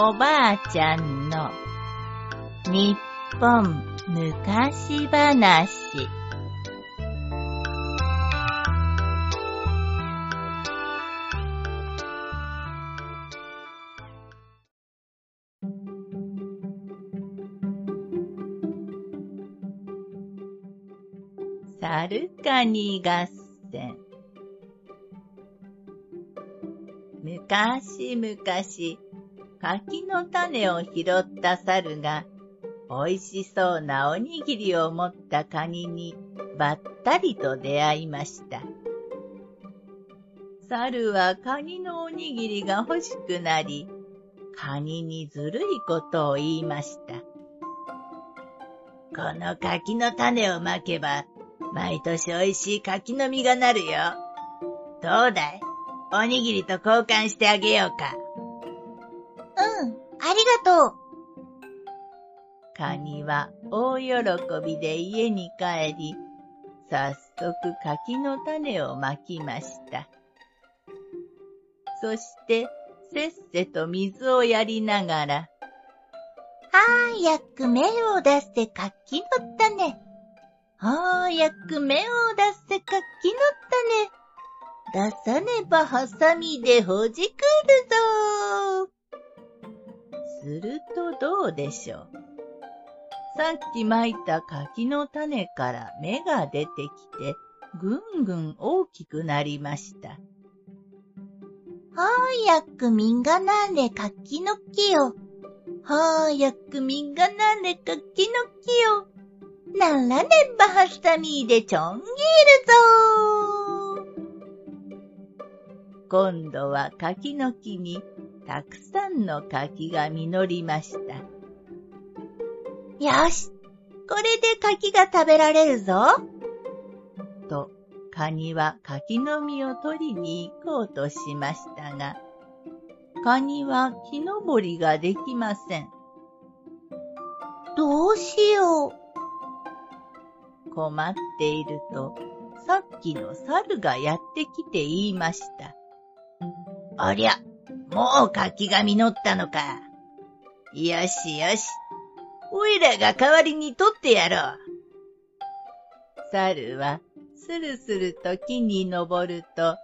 おばあちゃんの日本昔話。サルカニ合戦。昔々柿の種を拾った猿が、美味しそうなおにぎりを持ったカニにばったりと出会いました。猿はカニのおにぎりが欲しくなり、カニにずるいことを言いました。この柿の種をまけば、毎年美味しい柿の実がなるよ。どうだい？おにぎりと交換してあげようか。うん、ありがとう。カニは大喜びで家に帰り、早速柿の種をまきました。そして、せっせと水をやりながら、早く芽を出せ柿の種。早く芽を出せ柿の種。出さねばハサミでほじくるぞ。するとどうでしょう？さっきまいた柿の種から芽が出てきて、ぐんぐん大きくなりました。早く実がなれ柿の木よ。早く実がなれ柿の木よ。ならねばハサミでちょん切るぞ今度は柿の木にたくさんの柿が実りました。よし、これで柿が食べられるぞ。と、カニは柿の実を取りに行こうとしましたが、カニは木登りができません。どうしよう。困っていると、さっきの猿がやってきて言いました。ありゃ、もう柿が実ったのか。よしよし。おいらが代わりに取ってやろう。猿はスルスルと木に登ると、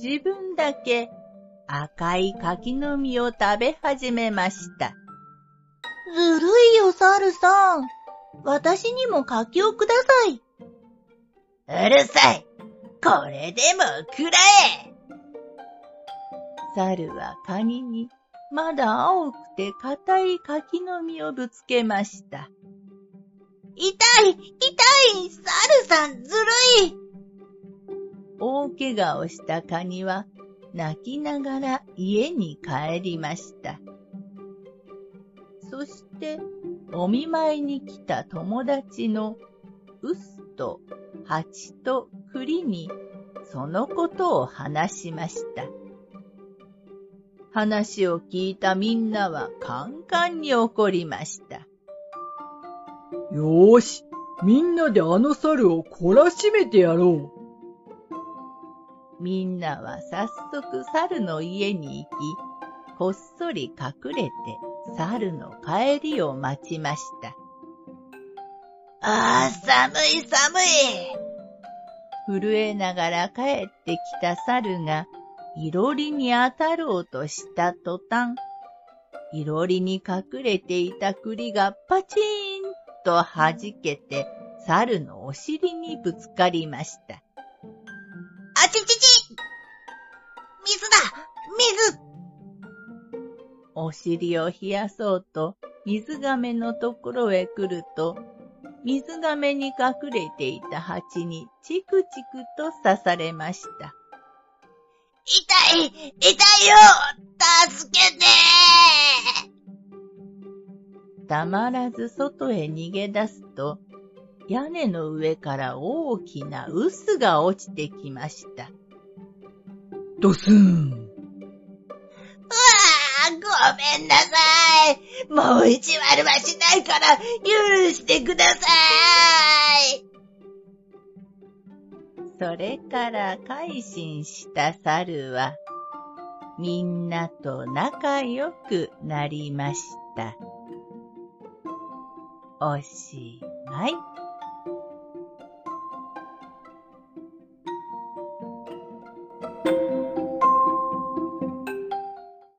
自分だけ赤い柿の実を食べ始めました。ずるいよ、猿さん。私にも柿をください。うるさい。これでもくらえ。猿はカニにまだ青くて硬い柿の実をぶつけました。痛い痛い猿さんずるい大怪我をしたカニは泣きながら家に帰りました。そしてお見舞いに来た友達のウスとハチと栗にそのことを話しました。話を聞いたみんなはカンカンに怒りました。よーし、みんなであの猿を懲らしめてやろう。みんなは早速猿の家に行き、こっそり隠れて猿の帰りを待ちました。ああ、寒い寒い。震えながら帰ってきた猿がいろりに当たろうとした途端、いろりに隠れていた栗がパチーンと弾けて、猿のお尻にぶつかりました。あちちち水だ水お尻を冷やそうと水亀のところへ来ると、水亀に隠れていた蜂にチクチクと刺されました。痛い痛いよ助けてたまらず外へ逃げ出すと、屋根の上から大きな臼が落ちてきました。ドスーン。うわあ、ごめんなさい。もう意地悪はしないから許してください。それから改心した猿は、みんなと仲良くなりました。おしまい。